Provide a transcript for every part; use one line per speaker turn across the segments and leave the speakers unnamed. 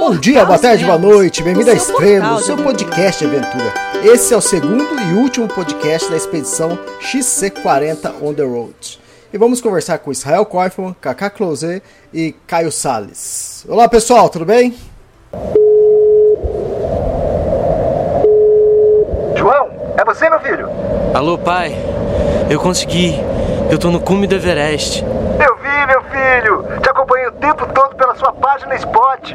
Bom dia, boa tarde, boa noite, bem-vindo à Estrela, o seu podcast de aventura. Esse é o segundo e último podcast da expedição XC40 On The Road. E vamos conversar com Israel Koifman, Kaká Close e Caio Sales. Olá pessoal, tudo bem?
João, é você meu filho?
Alô pai, eu consegui, eu tô no cume do Everest.
Eu vi meu filho, te acompanhei o tempo todo pela sua página Spot.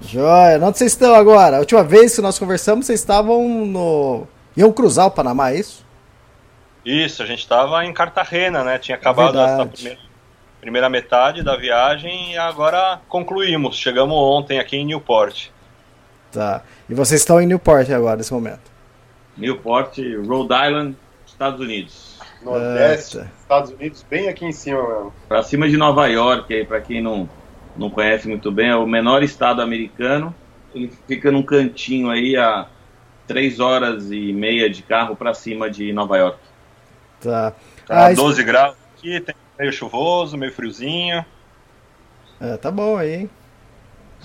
Joia, onde vocês estão agora? A última vez que nós conversamos, vocês estavam no. iam cruzar o Panamá, é isso?
Isso, a gente estava em Cartagena, né? Tinha acabado
Verdade.
essa primeira, primeira metade da viagem e agora concluímos. Chegamos ontem aqui em Newport.
Tá. E vocês estão em Newport agora, nesse momento.
Newport, Rhode Island, Estados Unidos.
Nordeste,
tá.
Estados Unidos, bem aqui em cima mesmo.
Para cima de Nova York, aí para quem não, não conhece muito bem, é o menor estado americano. Ele fica num cantinho aí a três horas e meia de carro para cima de Nova York.
Tá.
Tá
Ah, isso-
12 graus aqui, tem meio chuvoso, meio friozinho.
É, tá bom aí, hein?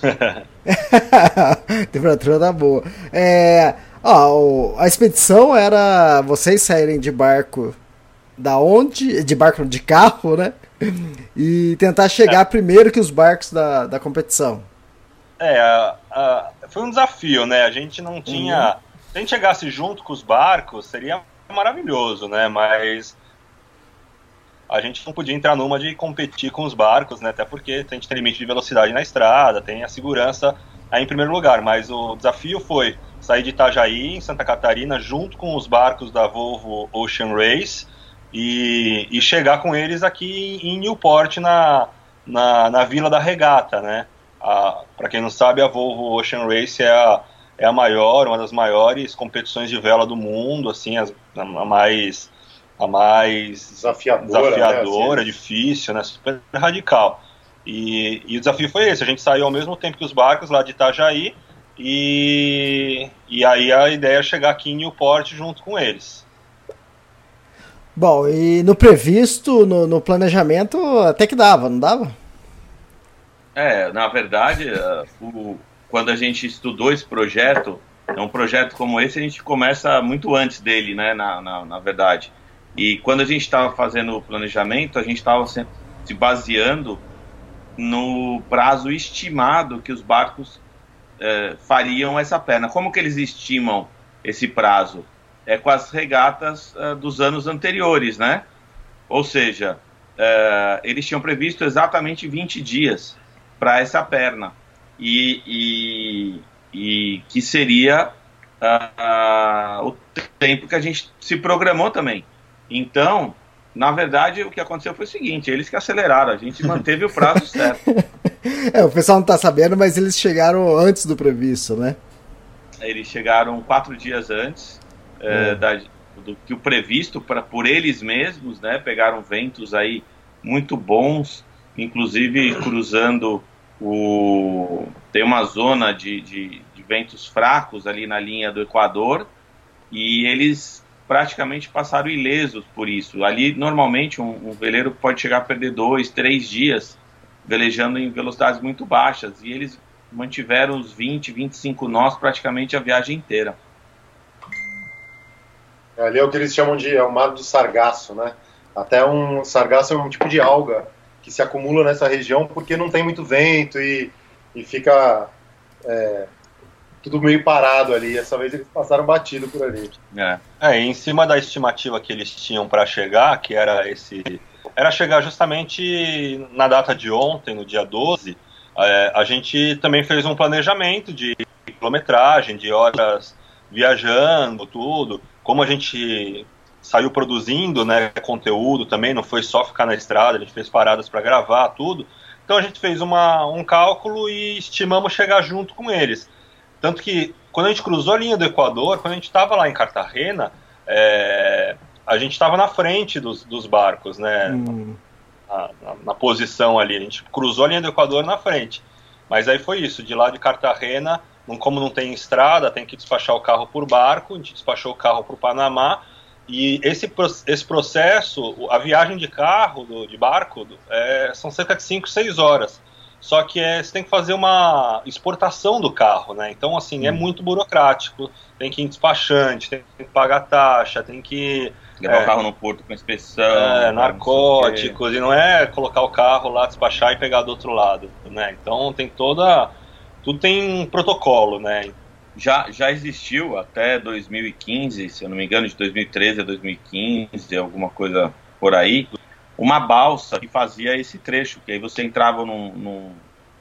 Temperatura tá boa. É, ó, o- a expedição era vocês saírem de barco da onde? De barco de carro, né? E tentar chegar primeiro que os barcos da, da competição.
É, a- a- foi um desafio, né? A gente não tinha. Se a gente chegasse junto com os barcos, seria maravilhoso, né? Mas a gente não podia entrar numa de competir com os barcos, né? Até porque a gente tem limite de velocidade na estrada, tem a segurança aí em primeiro lugar. Mas o desafio foi sair de Itajaí, em Santa Catarina, junto com os barcos da Volvo Ocean Race e, e chegar com eles aqui em Newport, na, na, na Vila da Regata, né? Para quem não sabe, a Volvo Ocean Race é a, é a maior, uma das maiores competições de vela do mundo, assim, as- a, a mais a mais
Desafiadora,
desafiadora,
né,
difícil, né, super radical. E, e o desafio foi esse, a gente saiu ao mesmo tempo que os barcos lá de Itajaí e, e aí a ideia é chegar aqui em Newport junto com eles.
Bom, e no previsto, no, no planejamento, até que dava, não dava?
É, na verdade, eh, o- quando a gente estudou esse projeto, é um projeto como esse, a gente começa muito antes dele, né, na, na, na verdade. E quando a gente estava fazendo o planejamento, a gente estava se se baseando no prazo estimado que os barcos eh, fariam essa perna. Como que eles estimam esse prazo? É com as regatas eh, dos anos anteriores, né? Ou seja, eh, eles tinham previsto exatamente 20 dias para essa perna e, e, e que seria ah, o tempo que a gente se programou também. Então, na verdade, o que aconteceu foi o seguinte: eles que aceleraram, a gente manteve o prazo certo.
É, o pessoal não tá sabendo, mas eles chegaram antes do previsto, né?
Eles chegaram quatro dias antes eh, da- do que o previsto para por eles mesmos, né? Pegaram ventos aí muito bons, inclusive cruzando o tem uma zona de, de, de ventos fracos ali na linha do Equador e eles praticamente passaram ilesos por isso. Ali normalmente um, um veleiro pode chegar a perder dois, três dias velejando em velocidades muito baixas e eles mantiveram os 20, 25 nós praticamente a viagem inteira.
Ali é o que eles chamam de é o mar do sargaço, né? Até um sargaço é um tipo de alga que se acumula nessa região porque não tem muito vento e, e fica é, tudo meio parado ali. Essa vez eles passaram batido por ali.
É.
É, em cima da estimativa que eles tinham para chegar, que era esse. Era chegar justamente na data de ontem, no dia 12, é, a gente também fez um planejamento de quilometragem, de horas viajando, tudo. Como a gente saiu produzindo né, conteúdo também, não foi só ficar na estrada, a gente fez paradas para gravar, tudo. Então a gente fez uma, um cálculo e estimamos chegar junto com eles. Tanto que quando a gente cruzou a linha do Equador, quando a gente estava lá em Cartagena, é, a gente estava na frente dos, dos barcos, né? Hum. Na, na, na, posição ali. A gente cruzou a linha do Equador na frente. Mas aí foi isso, de lá de Cartagena, como não tem estrada, tem que despachar o carro por barco, a gente despachou o carro para o Panamá. E esse, esse processo, a viagem de carro, do, de barco, é, são cerca de 5, 6 horas. Só que é, você tem que fazer uma exportação do carro, né? Então, assim, é hum. muito burocrático. Tem que ir em despachante, tem que pagar taxa, tem que.
Levar é, o carro no porto com inspeção.
É, narcóticos, não e não é colocar o carro lá, despachar e pegar do outro lado, né? Então tem toda. Tudo tem um protocolo, né?
Já, já existiu até 2015, se eu não me engano, de 2013 a 2015, alguma coisa por aí, uma balsa que fazia esse trecho, que aí você entrava num, num,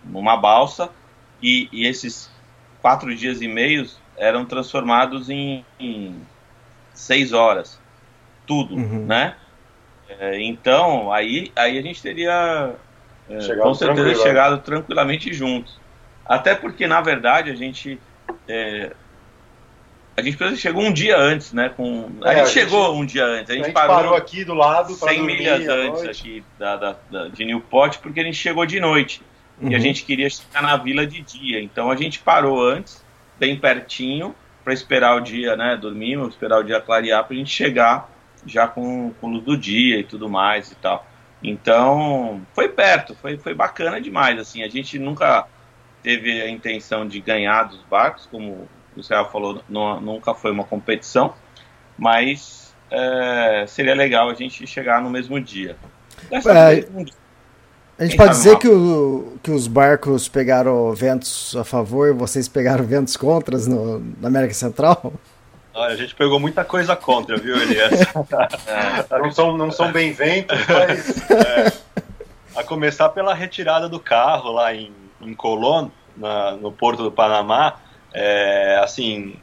numa balsa e, e, esses quatro dias e meios eram transformados em, em seis horas, tudo, uhum. né? É, então, aí, aí a gente teria é, com certeza tranquilo. chegado tranquilamente juntos. Até porque, na verdade, a gente é, a gente chegou um dia antes, né? Com... A, é, gente a gente chegou um dia antes. A gente, a gente parou,
parou, aqui do lado
100 milhas antes aqui da, da, da, de Newport, porque a gente chegou de noite. Uhum. E a uhum. gente queria chegar na vila de dia. Então a gente parou antes, bem pertinho, para esperar o dia, né? Dormimos, esperar o dia clarear para a gente chegar já com, com luz do dia e tudo mais e tal. Então foi perto, foi, foi bacana demais. Assim, a gente nunca teve a intenção de ganhar dos barcos, como o Israel falou, não, nunca foi uma competição, mas é, seria legal a gente chegar no mesmo dia.
É, a gente pode dizer que, o, que os barcos pegaram ventos a favor e vocês pegaram ventos contra no, na América Central?
Olha, a gente pegou muita coisa contra, viu, Elias?
é, não, são, não são bem ventos, mas. É,
a começar pela retirada do carro lá em, em Colón, na, no porto do Panamá, é, assim,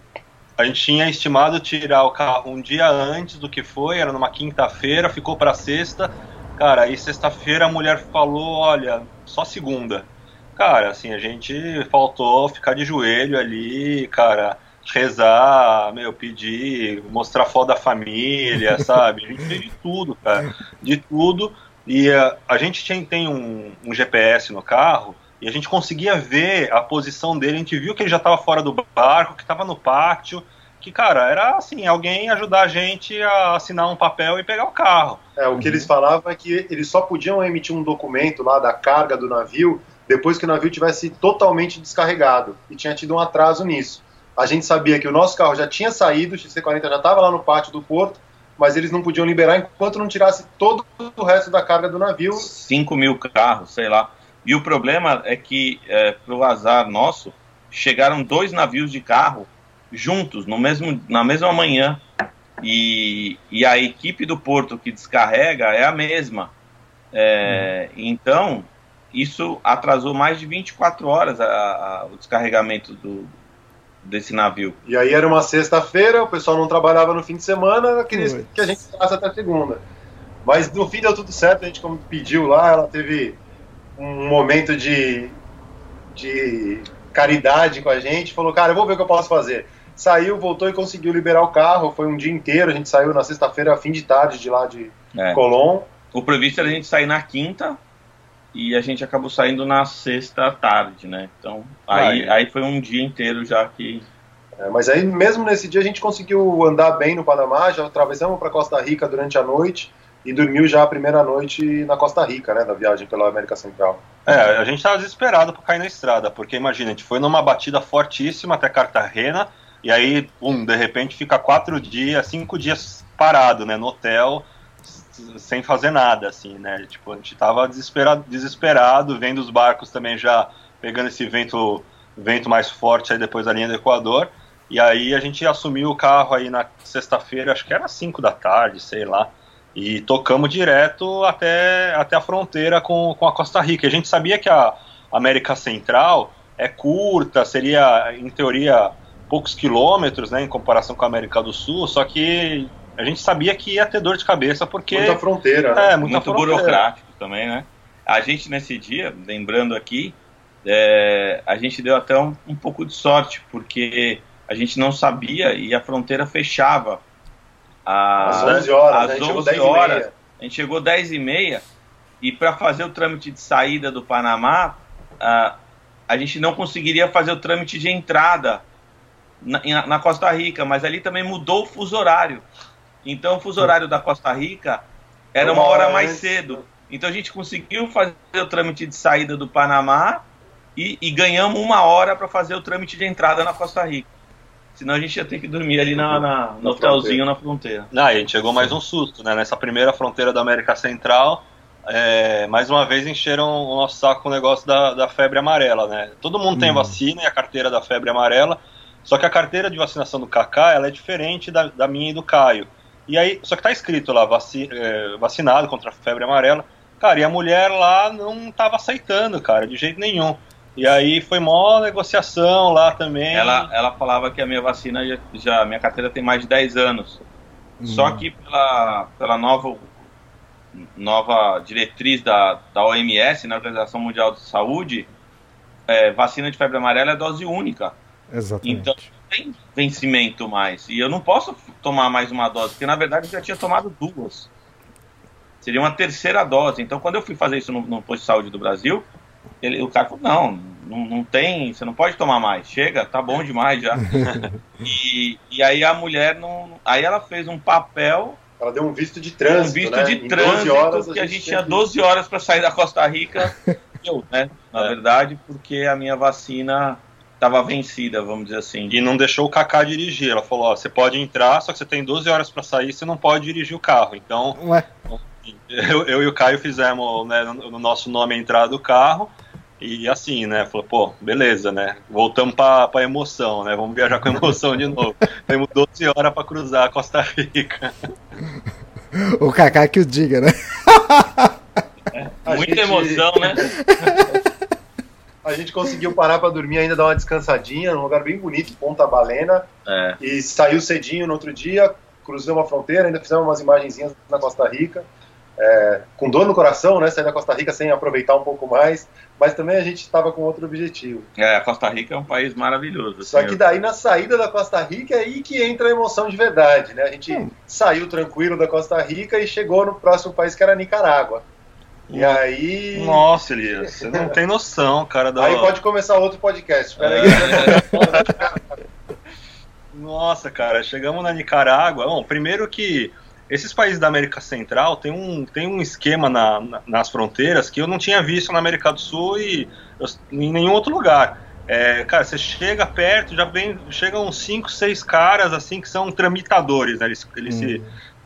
a gente tinha estimado tirar o carro um dia antes do que foi, era numa quinta-feira, ficou para sexta. Cara, aí sexta-feira a mulher falou: olha, só segunda. Cara, assim, a gente faltou ficar de joelho ali, cara, rezar, meu, pedir, mostrar foto da família, sabe? A gente fez de tudo, cara, de tudo. E uh, a gente tem, tem um, um GPS no carro e a gente conseguia ver a posição dele, a gente viu que ele já estava fora do barco, que estava no pátio, que, cara, era assim, alguém ajudar a gente a assinar um papel e pegar o carro.
É, o que uhum. eles falavam é que eles só podiam emitir um documento lá da carga do navio depois que o navio tivesse totalmente descarregado, e tinha tido um atraso nisso. A gente sabia que o nosso carro já tinha saído, o XC40 já estava lá no pátio do porto, mas eles não podiam liberar enquanto não tirasse todo o resto da carga do navio.
5 mil carros, sei lá. E o problema é que, é, para o azar nosso, chegaram dois navios de carro juntos, no mesmo, na mesma manhã. E, e a equipe do porto que descarrega é a mesma. É, uhum. Então, isso atrasou mais de 24 horas a, a, o descarregamento do, desse navio.
E aí era uma sexta-feira, o pessoal não trabalhava no fim de semana, queria que a gente ficasse até segunda. Mas no fim deu tudo certo, a gente como pediu lá, ela teve um momento de, de caridade com a gente, falou, cara, eu vou ver o que eu posso fazer. Saiu, voltou e conseguiu liberar o carro, foi um dia inteiro, a gente saiu na sexta-feira, fim de tarde, de lá de é. Colom.
O previsto era a gente sair na quinta, e a gente acabou saindo na sexta tarde, né? Então, aí, aí foi um dia inteiro já que...
É, mas aí, mesmo nesse dia, a gente conseguiu andar bem no Panamá, já atravessamos para Costa Rica durante a noite, e dormiu já a primeira noite na Costa Rica, né, da viagem pela América Central.
É, a gente estava desesperado para cair na estrada, porque imagina, a gente foi numa batida fortíssima até Cartagena, e aí, um, de repente fica quatro dias, cinco dias parado, né, no hotel, sem fazer nada, assim, né, tipo, a gente estava desesperado, desesperado, vendo os barcos também já pegando esse vento, vento mais forte aí depois da linha do Equador, e aí a gente assumiu o carro aí na sexta-feira, acho que era cinco da tarde, sei lá, e tocamos direto até, até a fronteira com, com a Costa Rica. A gente sabia que a América Central é curta, seria, em teoria, poucos quilômetros, né, em comparação com a América do Sul, só que a gente sabia que ia ter dor de cabeça porque...
Muita fronteira.
Né? É, muita Muito fronteira. burocrático também, né? A gente, nesse dia, lembrando aqui, é, a gente deu até um, um pouco de sorte, porque a gente não sabia e a fronteira fechava
às 11 horas.
Às 11 horas. A gente chegou 10 e meia e para fazer o trâmite de saída do Panamá, uh, a gente não conseguiria fazer o trâmite de entrada na, na, Costa Rica, mas ali também mudou o fuso horário. Então o fuso horário da Costa Rica era uma hora mais cedo. Então a gente conseguiu fazer o trâmite de saída do Panamá e, e ganhamos uma hora para fazer o trâmite de entrada na Costa Rica. Senão a gente ia ter que dormir ali na, na no hotelzinho na fronteira.
Ah, a gente chegou mais um susto, né? Nessa primeira fronteira da América Central, é, mais uma vez encheram o nosso saco com o negócio da, da febre amarela, né? Todo mundo tem hum. vacina e a carteira da febre amarela, só que a carteira de vacinação do Kaká, ela é diferente da, da minha e do Caio. E aí, só que tá escrito lá, vaci, é, vacinado contra a febre amarela. Cara, e a mulher lá não tava aceitando, cara, de jeito nenhum. E aí foi mó negociação lá também.
Ela, ela falava que a minha vacina já, já minha carteira tem mais de 10 anos. Hum. Só que pela, pela nova, nova diretriz da, da OMS, na Organização Mundial de Saúde, é, vacina de febre amarela é dose única.
Exatamente.
Então não tem vencimento mais. E eu não posso tomar mais uma dose, porque na verdade eu já tinha tomado duas. Seria uma terceira dose. Então quando eu fui fazer isso no, no posto de saúde do Brasil, ele, o cara falou, não, não, não tem, você não pode tomar mais, chega, tá bom demais já. e, e aí a mulher não. Aí ela fez um papel.
Ela deu um visto de trânsito.
Um visto né? de em trânsito, horas, que a gente, tinha 12 horas para sair da Costa Rica. eu, né? Na é. verdade, porque a minha vacina estava vencida, vamos dizer assim.
E não deixou o Kaká dirigir. Ela falou: ó, você pode entrar, só que você tem 12 horas para sair, você não pode dirigir o carro. Então, Ué. Eu, eu, e o Caio fizemos né, no, no nosso nome a entrada do carro. E assim, né? Falou, pô, beleza, né? Voltamos pra, pra emoção, né? Vamos viajar com emoção de novo. Temos 12 horas pra cruzar a Costa Rica.
O Kaká que o diga, né?
É, muita gente... emoção, né?
A gente conseguiu parar para dormir ainda, dar uma descansadinha, num lugar bem bonito, Ponta Balena.
É.
E saiu cedinho no outro dia, cruzamos a fronteira, ainda fizemos umas imagenzinhas na Costa Rica. É, com dor no coração, né? Sair da Costa Rica sem aproveitar um pouco mais, mas também a gente estava com outro objetivo.
É, a Costa Rica é um país maravilhoso.
Só assim, que daí na saída da Costa Rica é aí que entra a emoção de verdade, né? A gente hum. saiu tranquilo da Costa Rica e chegou no próximo país que era Nicarágua. E aí.
Nossa, Elias, você não tem noção, cara. Da...
Aí pode começar outro podcast.
É. Nossa, cara, chegamos na Nicarágua. Bom, primeiro que esses países da América Central têm um, tem um esquema na, na, nas fronteiras que eu não tinha visto na América do Sul e em nenhum outro lugar. É, cara, você chega perto, já vem, chegam uns 5, 6 caras assim que são tramitadores, né? Eles, eles hum. se,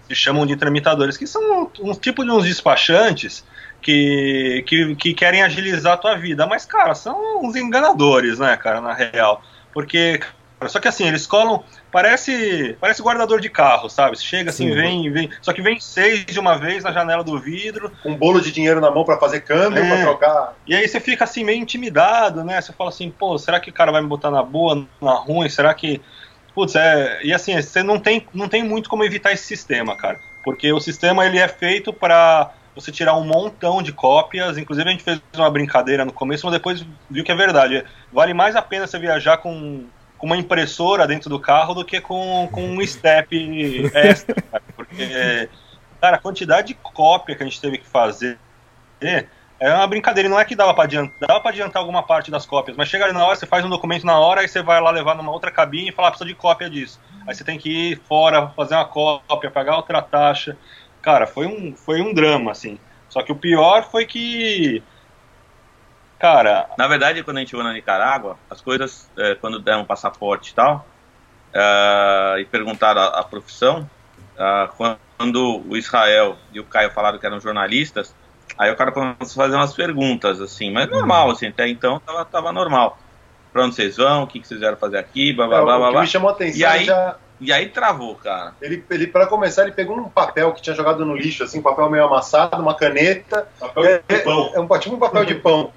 se, chamam de tramitadores, que são um, um, tipo de uns despachantes que, que, que querem agilizar a tua vida. Mas, cara, são uns enganadores, né, cara, na real. Porque, só que assim, eles colam. Parece parece guardador de carro, sabe? Chega assim, Sim. vem, vem. Só que vem seis de uma vez na janela do vidro.
Um bolo de dinheiro na mão para fazer câmbio, é. pra trocar.
E aí você fica assim, meio intimidado, né? Você fala assim, pô, será que o cara vai me botar na boa, na ruim? Será que. Putz, é. E assim, você não tem, não tem muito como evitar esse sistema, cara. Porque o sistema ele é feito para você tirar um montão de cópias. Inclusive a gente fez uma brincadeira no começo, mas depois viu que é verdade. Vale mais a pena você viajar com com uma impressora dentro do carro do que com, com um step extra, cara, porque, cara, a quantidade de cópia que a gente teve que fazer é uma brincadeira, não é que dava para adiantar, dava para adiantar alguma parte das cópias, mas chega ali na hora, você faz um documento na hora, aí você vai lá levar numa outra cabine e falar, ah, precisa de cópia disso. Aí você tem que ir fora, fazer uma cópia, pagar outra taxa. Cara, foi um, foi um drama, assim. Só que o pior foi que Cara.
Na verdade, quando a gente chegou na Nicarágua, as coisas, é, quando deram um passaporte e tal, é, e perguntaram a, a profissão, é, quando o Israel e o Caio falaram que eram jornalistas, aí o cara começou a fazer umas perguntas, assim, mas normal, assim, até então tava, tava normal. Pra onde vocês vão, o que, que vocês vieram fazer aqui, blá blá é, blá blá. O que
me chamou a atenção
e aí,
já...
E aí travou, cara.
Ele, ele para começar, ele pegou um papel que tinha jogado no lixo, assim, um papel meio amassado, uma caneta. Papel é, de pão. É, é um, tipo um papel de pão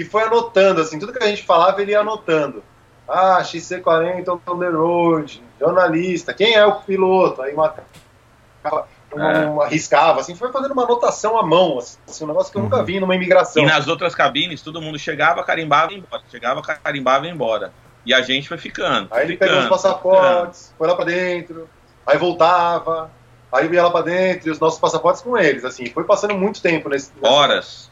e foi anotando, assim, tudo que a gente falava ele ia anotando. Ah, XC40 on the road, jornalista, quem é o piloto? Aí uma, uma, é. uma riscava, assim, foi fazendo uma anotação à mão, assim, um negócio que eu nunca uhum. vi numa imigração.
E nas outras cabines, todo mundo chegava, carimbava e embora. Chegava, carimbava e ia embora. E a gente foi ficando.
Aí ele
ficando,
pegou os passaportes, foi lá pra dentro, aí voltava, aí ia lá pra dentro e os nossos passaportes com eles, assim, foi passando muito tempo nesse.
Horas.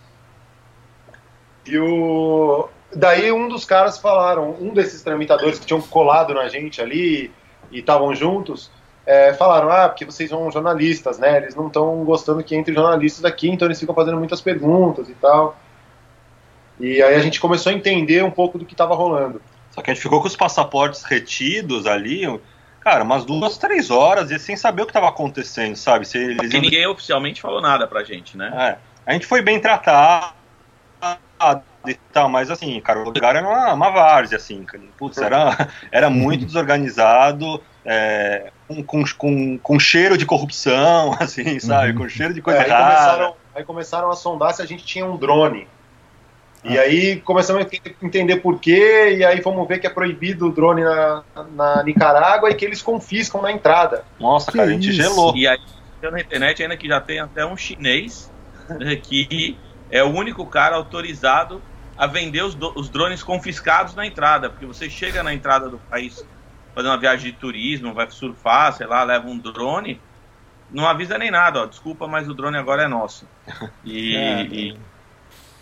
E o. Daí um dos caras falaram, um desses tramitadores que tinham colado na gente ali e estavam juntos, é, falaram, ah, porque vocês são jornalistas, né? Eles não estão gostando que entre jornalistas aqui, então eles ficam fazendo muitas perguntas e tal. E aí a gente começou a entender um pouco do que estava rolando.
Só que a gente ficou com os passaportes retidos ali, cara, umas duas, três horas, e sem saber o que estava acontecendo, sabe? Se eles
Porque ninguém oficialmente falou nada pra gente, né?
É. A gente foi bem tratado e tal, mas assim, cara, o lugar era uma, uma várzea, assim, putz, era, era muito desorganizado, é, com, com, com, com, cheiro de corrupção, assim, sabe, com cheiro de coisa
é, aí
errada.
Começaram, aí começaram a sondar se a gente tinha um drone. E ah. aí começamos a entender por quê, e aí vamos ver que é proibido o drone na, na Nicarágua e que eles confiscam na entrada.
Nossa, que cara, a gente gelou.
E aí, na internet ainda que já tem até um chinês né, que é o único cara autorizado a vender os, os drones confiscados na entrada, porque você chega na entrada do país fazer uma viagem de turismo, vai surfar, sei lá, leva um drone, não avisa nem nada, ó, desculpa, mas o drone agora é nosso. E, é, e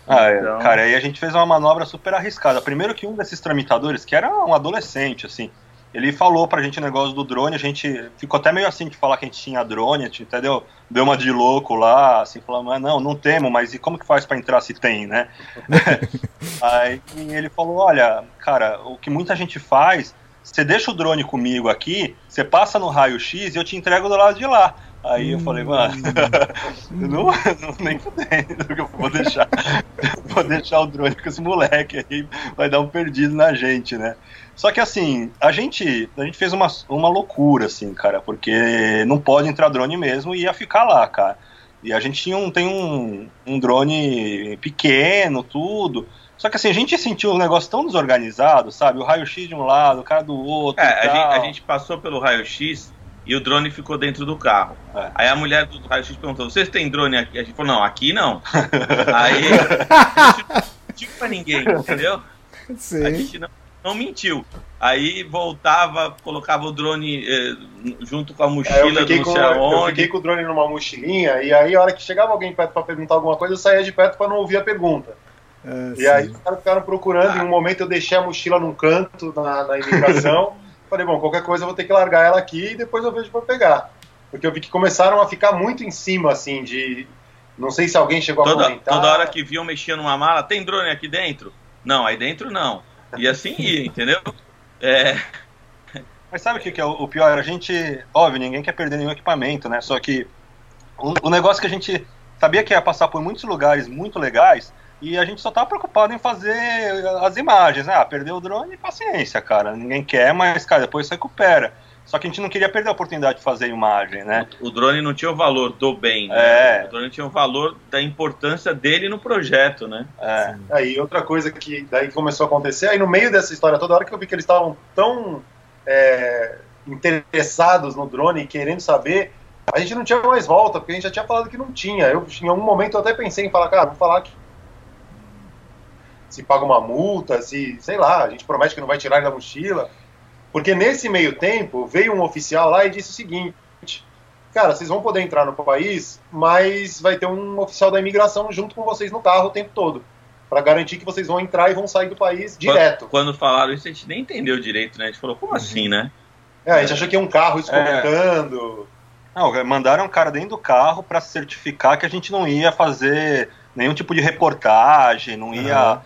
ah, é, então... cara, aí a gente fez uma manobra super arriscada. Primeiro que um desses tramitadores, que era um adolescente, assim, ele falou pra gente o negócio do drone, a gente ficou até meio assim de falar que a gente tinha drone, a gente até deu, deu uma de louco lá, assim, falando, mas não, não temos, mas e como que faz para entrar se tem, né? Aí ele falou, olha, cara, o que muita gente faz, você deixa o drone comigo aqui, você passa no raio-x e eu te entrego do lado de lá. Aí eu falei, mano, não, não, nem fudendo que eu vou deixar, vou deixar o drone com esse moleque aí, vai dar um perdido na gente, né? Só que assim, a gente, a gente fez uma, uma loucura, assim, cara, porque não pode entrar drone mesmo e ia ficar lá, cara. E a gente tinha um, tem um, um drone pequeno, tudo. Só que assim, a gente sentiu um negócio tão desorganizado, sabe? O raio-x de um lado, o cara do outro.
É, a gente, a gente, passou pelo raio-x e o drone ficou dentro do carro. É. Aí a mulher do raio-x perguntou: vocês têm drone aqui? A gente falou: não, aqui não. Aí a gente não mentiu pra ninguém, entendeu? Sim. A gente não não mentiu. Aí voltava, colocava o drone eh, junto com a mochila é, do
com, Eu fiquei com o drone numa mochilinha e aí a hora que chegava alguém perto para perguntar alguma coisa, eu saía de perto para não ouvir a pergunta. É, e sim. aí os caras ficaram procurando, em um momento eu deixei a mochila num canto na, na imigração. Falei, bom, qualquer coisa eu vou ter que largar ela aqui e depois eu vejo para pegar. Porque eu vi que começaram a ficar muito em cima, assim, de. Não sei se alguém chegou
toda,
a comentar.
Toda hora que viam mexia numa mala, tem drone aqui dentro? Não, aí dentro não. E assim ia, entendeu? É.
Mas sabe o que, é o pior? A gente, óbvio, ninguém quer perder nenhum equipamento, né? Só que o, o negócio que a gente sabia que ia passar por muitos lugares muito legais e a gente só tava preocupado em fazer as imagens, né? Ah, perdeu o drone, paciência, cara. Ninguém quer, mas, cara, depois recupera. Só que a gente não queria perder a oportunidade de fazer imagem, né?
O, drone não tinha o valor do bem, né? É. O drone tinha o valor da importância dele no projeto, né?
É. Aí outra coisa que daí começou a acontecer, aí no meio dessa história toda hora que eu vi que eles estavam tão é, interessados no drone e querendo saber, a gente não tinha mais volta, porque a gente já tinha falado que não tinha. Eu, em algum momento, eu até pensei em falar, cara, vou falar que se paga uma multa, se, sei lá, a gente promete que não vai tirar da mochila. Porque nesse meio tempo, veio um oficial lá e disse o seguinte: cara, vocês vão poder entrar no país, mas vai ter um oficial da imigração junto com vocês no carro o tempo todo. Para garantir que vocês vão entrar e vão sair do país direto.
Quando, quando falaram isso, a gente nem entendeu direito, né? A gente falou, como assim, né?
É, a gente achou que ia um carro escoltando.
É. Não, mandaram um cara dentro do carro para certificar que a gente não ia fazer nenhum tipo de reportagem, não ia. Uhum.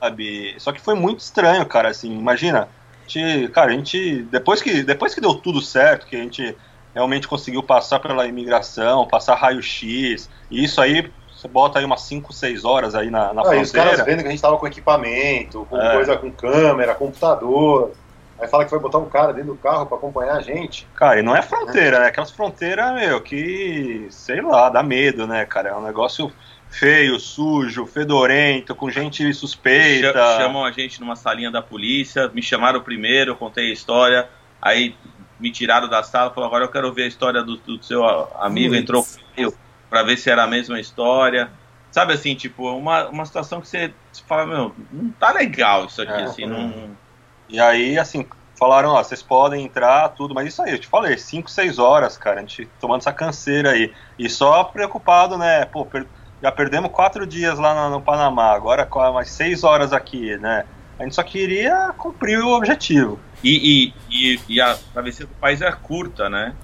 Sabe? Só que foi muito estranho, cara. Assim, imagina gente, cara, a gente depois que depois que deu tudo certo, que a gente realmente conseguiu passar pela imigração, passar raio-x, e isso aí você bota aí umas 5, 6 horas aí na, na ah, fronteira.
E os caras vendo que a gente tava com equipamento, com é. coisa com câmera, computador. Aí fala que vai botar um cara dentro do carro para acompanhar a gente.
Cara, e não é fronteira, né? Aquelas fronteiras, meu, que, sei lá, dá medo, né, cara? É um negócio feio, sujo, fedorento, com gente suspeita.
Chamam a gente numa salinha da polícia, me chamaram primeiro, eu contei a história, aí me tiraram da sala, falaram, agora eu quero ver a história do, do seu amigo, entrou para ver se era a mesma história. Sabe assim, tipo, uma, uma situação que você, você fala, meu, não tá legal isso aqui, é, assim, não...
E aí, assim, falaram, ó, vocês podem entrar, tudo, mas isso aí, eu te falei, 5, 6 horas, cara, a gente tomando essa canseira aí. E só preocupado, né, pô, per já perdemos quatro dias lá no, no Panamá, agora mais seis horas aqui, né? A gente só queria cumprir o objetivo.
E, e, e, e a travessia do país é curta, né?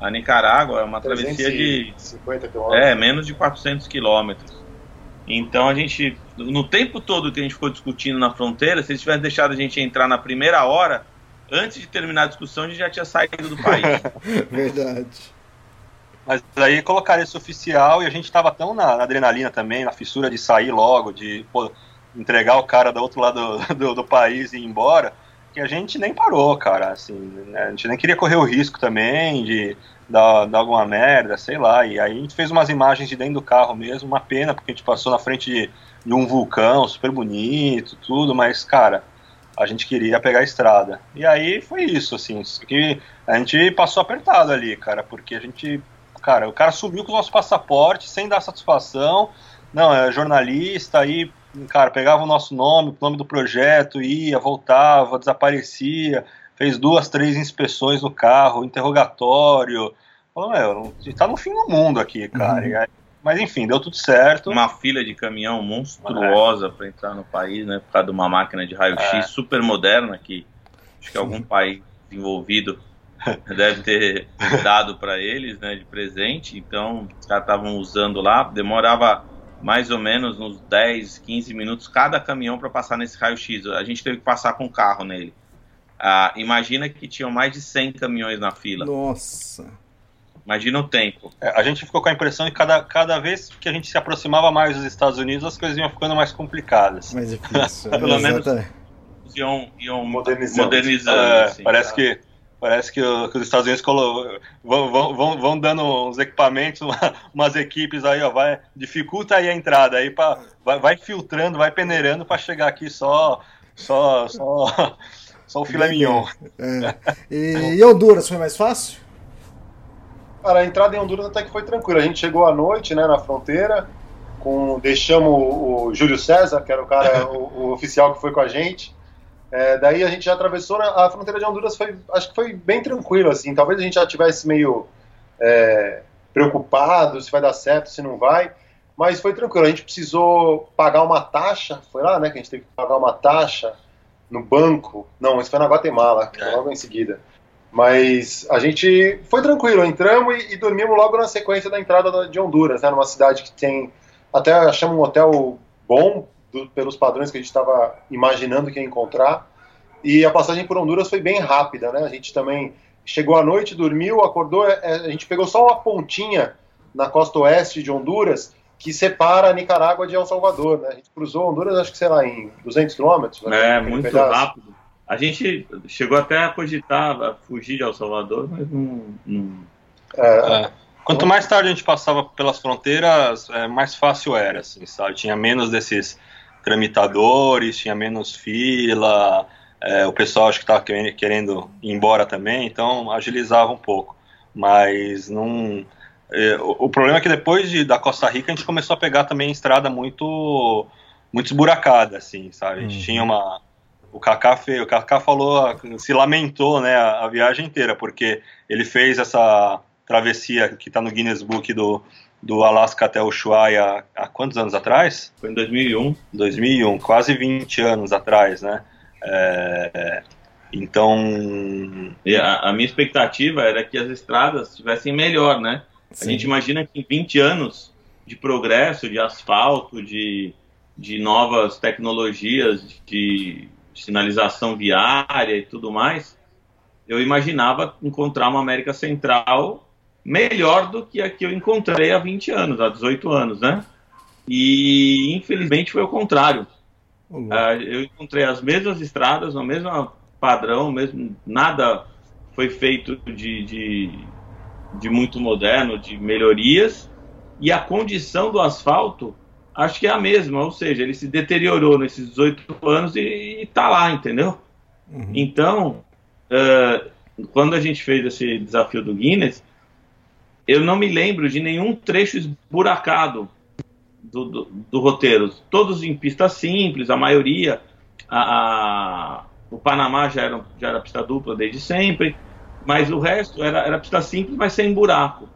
A Nicarágua é uma travessia de 50 quilômetros. É, menos de 400 quilômetros. Então a gente, no tempo todo que a gente ficou discutindo na fronteira, se eles tivessem deixado a gente entrar na primeira hora, antes de terminar a discussão, a gente já tinha saído do país.
Verdade.
Mas aí colocaram esse oficial e a gente estava tão na, na, adrenalina também, na fissura de sair logo, de pô, entregar o cara do outro lado do, do, do, país e ir embora, que a gente nem parou, cara. Assim, né? A gente nem queria correr o risco também de dar, dar alguma merda, sei lá. E aí a gente fez umas imagens de dentro do carro mesmo, uma pena, porque a gente passou na frente de, de um vulcão super bonito, tudo, mas, cara, a gente queria pegar a estrada. E aí foi isso, assim, que a gente passou apertado ali, cara, porque a gente, cara, o cara sumiu com o nosso passaporte sem dar satisfação. Não, é jornalista, aí, cara, pegava o nosso nome, o nome do projeto, ia, voltava, desaparecia, fez duas, três inspeções no carro, interrogatório. Falou, meu, tá no fim do mundo aqui, cara. Uhum. Aí, mas enfim, deu tudo certo.
Uma fila de caminhão monstruosa é. para entrar no país, né? Por causa de uma máquina de raio-x é. super moderna que acho que algum país envolvido deve ter dado para eles, né, de presente. Então, os caras estavam usando lá, demorava mais ou menos uns 10, 15 minutos cada caminhão para passar nesse raio-x. A gente teve que passar com o carro nele. Ah, imagina que tinham mais de 100 caminhões na fila.
Nossa.
Imagina o tempo.
É, a gente ficou com a impressão que cada, cada vez que a gente se aproximava mais dos Estados Unidos, as coisas iam ficando mais complicadas.
Mais difícil.
Pelo menos iam, iam modernizando. modernizando
é, assim, parece tá? que parece que, que, os Estados Unidos vão, vão, vão, vão dando uns equipamentos, uma, umas equipes aí, ó, vai, dificulta aí a entrada, aí pra, vai, vai filtrando, vai peneirando para chegar aqui só, só, só, só o filé mignon.
É. E, e Honduras foi mais fácil?
Cara, a entrada em Honduras até que foi tranquila. A gente chegou à noite, né, na fronteira, com deixamos o, o Júlio César, que era o cara, o, o oficial que foi com a gente. É, daí a gente já atravessou a fronteira de Honduras, foi, acho que foi bem tranquilo, assim. Talvez a gente já tivesse meio é, preocupado se vai dar certo, se não vai, mas foi tranquilo. A gente precisou pagar uma taxa, foi lá, né, que a gente teve que pagar uma taxa no banco. Não, isso foi na Guatemala, é. logo em seguida. Mas a gente foi tranquilo, entramos e, e, dormimos logo na sequência da entrada de Honduras, né, numa cidade que tem, até achamos um hotel bom, do, pelos padrões que a gente estava imaginando que ia encontrar. E a passagem por Honduras foi bem rápida, né? A gente também chegou à noite, dormiu, acordou, é, é, a gente pegou só uma pontinha na costa oeste de Honduras que separa a Nicarágua de El Salvador, né? A gente cruzou Honduras, acho que sei lá, em 200 quilômetros.
Né? É, muito pedaço. rápido. A gente chegou até a cogitar a fugir de El Salvador, mas não. não...
É, é. Quanto mais tarde a gente passava pelas fronteiras, é, mais fácil era, assim, sabe? Tinha menos desses tramitadores, tinha menos fila, é, o pessoal acho que estava querendo ir embora também, então agilizava um pouco. Mas não. É, o, o, problema é que depois de, da Costa Rica a gente começou a pegar também estrada muito muito esburacada, assim, sabe? A gente uhum. tinha uma o Kaká fez, o Kaká falou, se lamentou, né, a, a, viagem inteira, porque ele fez essa travessia que está no Guinness Book do, do Alasca até Ushuaia há quantos anos atrás?
Foi em 2001.
2001, quase 20 anos atrás, né? É, então...
A, a, minha expectativa era que as estradas estivessem melhor, né? Sim. A gente imagina que em 20 anos de progresso, de asfalto, de, de novas tecnologias, de sinalização viária e tudo mais, eu imaginava encontrar uma América Central melhor do que a que eu encontrei há 20 anos, há 18 anos, né? E infelizmente foi o contrário. Uhum. Uh, eu encontrei as mesmas estradas, o mesmo padrão, mesmo nada foi feito de, de, de muito moderno, de melhorias, e a condição do asfalto acho que é a mesma, ou seja, ele se deteriorou nesses 18 anos e, está lá, entendeu? Uhum. Então, uh, quando a gente fez esse desafio do Guinness, eu não me lembro de nenhum trecho esburacado do, do, do roteiro. Todos em pista simples, a maioria. A, a, O Panamá já era, já era pista dupla desde sempre, mas o resto era, era pista simples, mas sem buraco.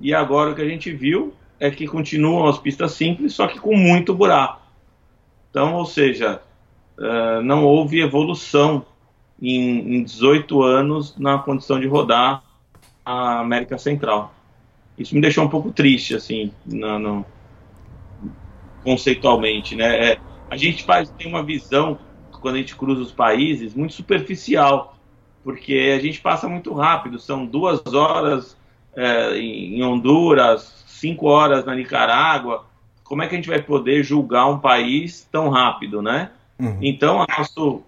E agora o que a gente viu é que continuam as pistas simples, só que com muito buraco. Então, ou seja, uh, não houve evolução em, em 18 anos na condição de rodar a América Central. Isso me deixou um pouco triste, assim, no, no conceitualmente, né? É, a gente faz, tem uma visão quando a gente cruza os países muito superficial, porque a gente passa muito rápido, são duas horas é, em Honduras, cinco horas na Nicarágua, como é que a gente vai poder julgar um país tão rápido, né? Uhum. Então, a nosso,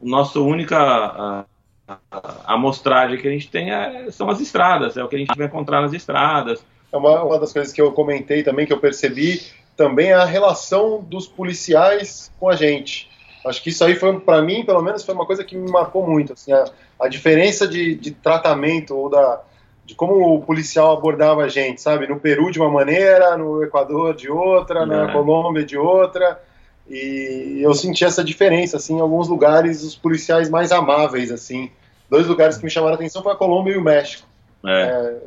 nossa única a, amostragem que a gente tem é, são as estradas, é o que a gente vai encontrar nas estradas.
É uma, uma das coisas que eu comentei também, que eu percebi, também é a relação dos policiais com a gente. Acho que isso aí foi, para mim, pelo menos, foi uma coisa que me marcou muito. Assim, a, a diferença de, de tratamento ou da, de como o policial abordava a gente, sabe? No Peru de uma maneira, no Equador de outra, é. na Colômbia de outra. E eu senti essa diferença, assim, em alguns lugares, os policiais mais amáveis, assim. Dois lugares que me chamaram a atenção foi a Colômbia e o México. É. É,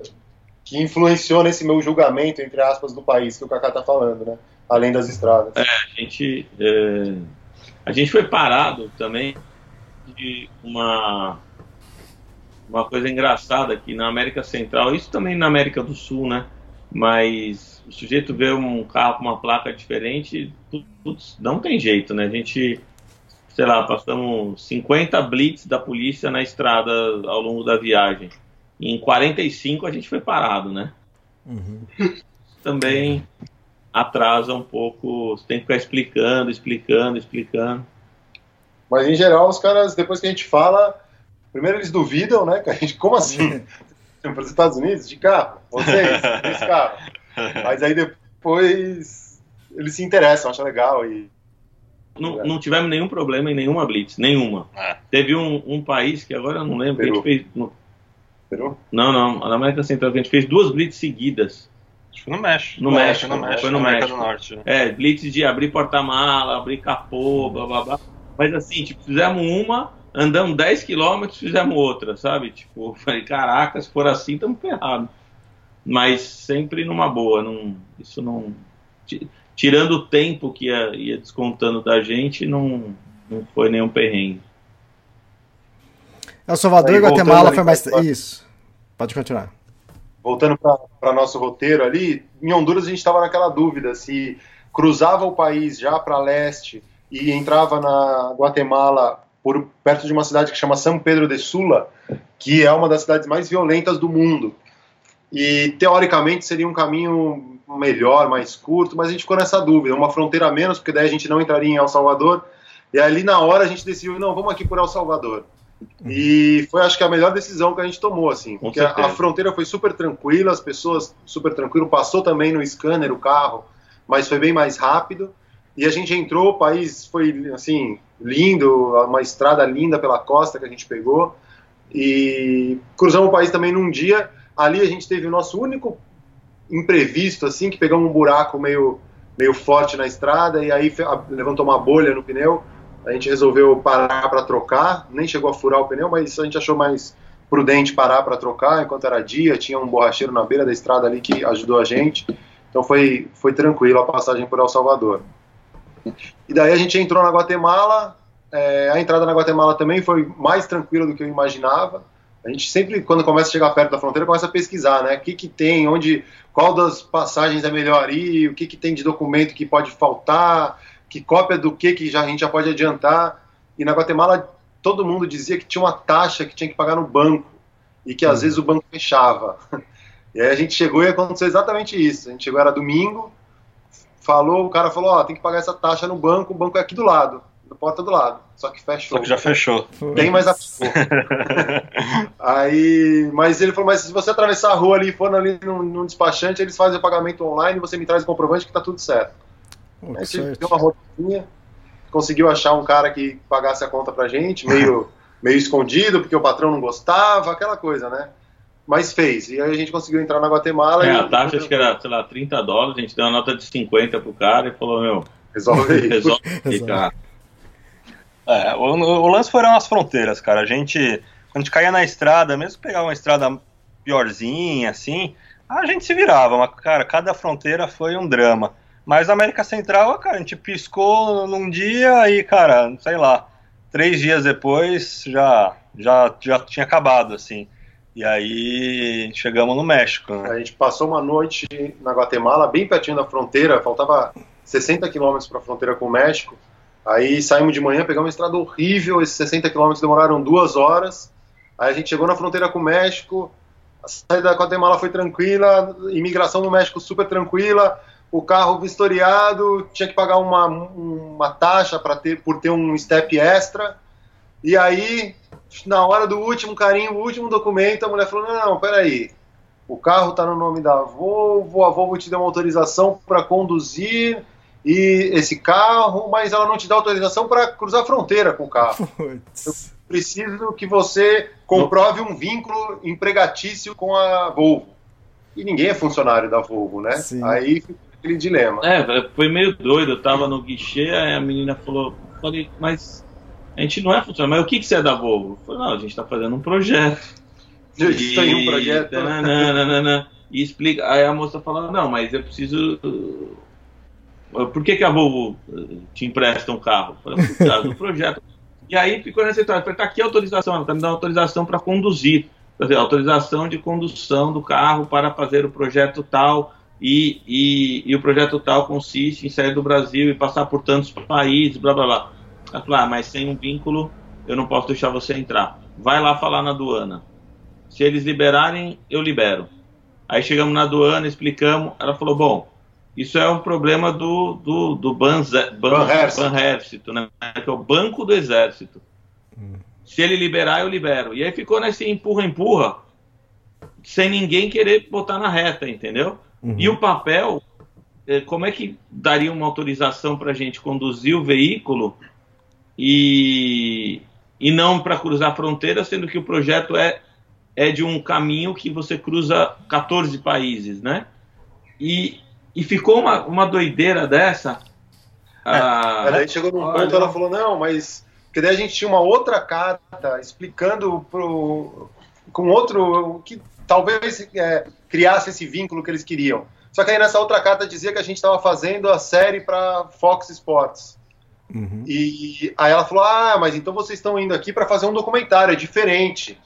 que influenciou nesse meu julgamento, entre aspas, do país que o Kaká tá falando, né? Além das estradas.
É, a gente, é, a gente foi parado também de uma uma coisa engraçada aqui na América Central, isso também na América do Sul, né? Mas o sujeito vê um carro com uma placa diferente, putz, não tem jeito, né? A gente, sei lá, passamos 50 blitz da polícia na estrada ao longo da viagem. E em 45 a gente foi parado, né? Uhum. Também atrasa um pouco, você tem que ficar explicando, explicando, explicando.
Mas em geral, os caras, depois que a gente fala, Primeiro eles duvidam, né? Que a gente, como assim? Para os Estados Unidos? De carro? Vocês? Esse carro? Mas aí depois eles se interessam, acham legal e.
Não, não tivemos nenhum problema em nenhuma blitz, nenhuma. É. Teve um, um, país que agora eu não lembro, Peru. que a gente fez. No...
Peru?
Não, não, na América Central, que a gente fez duas blitz seguidas.
Acho que no México.
No, México,
no México,
foi no México. Do Norte. É, blitz de abrir porta-mala, abrir capô, blá blá blá. Mas assim, tipo, fizemos uma, andamos 10 quilômetros, fizemos outra, sabe? Tipo, falei, caraca, se for assim, estamos ferrados. Mas sempre numa boa, não, isso não. Tirando o tempo que ia, ia descontando da gente, não, não foi nenhum perrengue.
El Salvador e Guatemala foi mais. Pra... Isso. Pode continuar.
Voltando para nosso roteiro ali, em Honduras a gente estava naquela dúvida se cruzava o país já para leste e entrava na Guatemala por perto de uma cidade que chama São Pedro de Sula, que é uma das cidades mais violentas do mundo. E teoricamente seria um caminho melhor, mais curto, mas a gente ficou nessa dúvida, uma fronteira menos, porque daí a gente não entraria em El Salvador. E ali na hora a gente decidiu, não, vamos aqui por El Salvador. E foi, acho que, a melhor decisão que a gente tomou, assim, porque a, a, fronteira foi super tranquila, as pessoas super tranquilo, passou também no scanner o carro, mas foi bem mais rápido. E a gente entrou, o país foi, assim, lindo, uma estrada linda pela costa que a gente pegou. E cruzamos o país também num dia. Ali a gente teve o nosso único imprevisto, assim, que pegamos um buraco meio, meio forte na estrada e aí levantou uma bolha no pneu. A gente resolveu parar para trocar, nem chegou a furar o pneu, mas a gente achou mais prudente parar para trocar enquanto era dia. Tinha um borracheiro na beira da estrada ali que ajudou a gente. Então foi, foi tranquilo a passagem por El Salvador. E daí a gente entrou na Guatemala. É, a entrada na Guatemala também foi mais tranquila do que eu imaginava. A gente sempre, quando começa a chegar perto da fronteira, começa a pesquisar, né? O que, que tem, onde, qual das passagens é melhor ir, o que, que tem de documento que pode faltar, que cópia do que, que já, a gente já pode adiantar. E na Guatemala, todo mundo dizia que tinha uma taxa que tinha que pagar no banco e que às hum. vezes o banco fechava. E aí a gente chegou e aconteceu exatamente isso. A gente chegou, era domingo, falou, o cara falou, ó, tem que pagar essa taxa no banco, o banco é aqui do lado, na porta do lado. Só que fechou. Só
que já fechou.
Tem mais a Aí, mas ele falou, mas se você atravessar a rua ali e for ali num, num, despachante, eles fazem o pagamento online e você me traz o comprovante que tá tudo certo. Oh, Aí certo. deu uma rotinha, conseguiu achar um cara que pagasse a conta pra gente, meio, meio escondido, porque o patrão não gostava, aquela coisa, né? Mas fez. E aí a gente conseguiu entrar na Guatemala.
É, a taxa acho que era, sei lá, 30 dólares, a gente deu uma nota de 50 pro cara e falou, meu,
resolve aí.
resolve aí, cara.
É, o, o, lance foram as fronteiras, cara. A gente, quando a gente caía na estrada, mesmo que pegava uma estrada piorzinha, assim, a gente se virava. Mas, cara, cada fronteira foi um drama. Mas a América Central, cara, a gente piscou num dia e, cara, sei lá, três dias depois já, já, já tinha acabado, assim. E aí chegamos no México. Né?
A gente passou uma noite na Guatemala, bem pertinho da fronteira, faltava 60 quilômetros para a fronteira com o México. Aí saímos de manhã, pegamos uma estrada horrível, esses 60 quilômetros demoraram duas horas. Aí a gente chegou na fronteira com o México, a saída da Guatemala foi tranquila, imigração no México super tranquila, o carro vistoriado, tinha que pagar uma, uma taxa para ter, por ter um step extra. E aí, na hora do último carinho, o último documento, a mulher falou: não, peraí, o carro está no nome da Volvo, a Volvo te deu uma autorização para conduzir e esse carro, mas ela não te dá autorização para cruzar a fronteira com o carro. Eu preciso que você comprove um vínculo empregatício com a Volvo. E ninguém é funcionário da Volvo, né? Sim. Aí fica aquele dilema.
É, foi meio doido. Eu tava no guichê, aí a menina falou, falei, mas a gente não é funcionário, mas o que, que você é da Volvo? Eu falei, não, a gente tá fazendo um projeto.
A gente tem um projeto.
Nananana, e explica. Aí a moça falou, não, mas eu preciso por que, que a Volvo eh, te empresta um carro? Falei, por causa do projeto. E aí ficou nessa história. Falei, tá aqui a autorização, ela está me dando autorização para conduzir. Quer dizer, autorização de condução do carro para fazer o projeto tal. E, e, e, o projeto tal consiste em sair do Brasil e passar por tantos países, blá blá blá. Ela falou, ah, mas sem um vínculo eu não posso deixar você entrar. Vai lá falar na aduana. Se eles liberarem, eu libero. Aí chegamos na aduana, explicamos. Ela falou, bom, isso é um problema do, do, do Banze, Ban, Banército, né? que é o Banco do Exército. Hum. Se ele liberar, eu libero. E aí ficou nesse empurra-empurra, sem ninguém querer botar na reta, entendeu? Uhum. E o papel, é, como é que daria uma autorização para a gente conduzir o veículo e, e não para cruzar a fronteira, sendo que o projeto é, é de um caminho que você cruza 14 países, né? E, e ficou uma, uma doideira dessa.
É, ah, daí chegou num ponto ela falou, não, mas. Porque daí a gente tinha uma outra carta explicando pro, com outro. que talvez é, criasse esse vínculo que eles queriam. Só que aí nessa outra carta dizia que a gente estava fazendo a série para Fox Sports. Uhum. E aí ela falou: Ah, mas então vocês estão indo aqui para fazer um documentário, é diferente.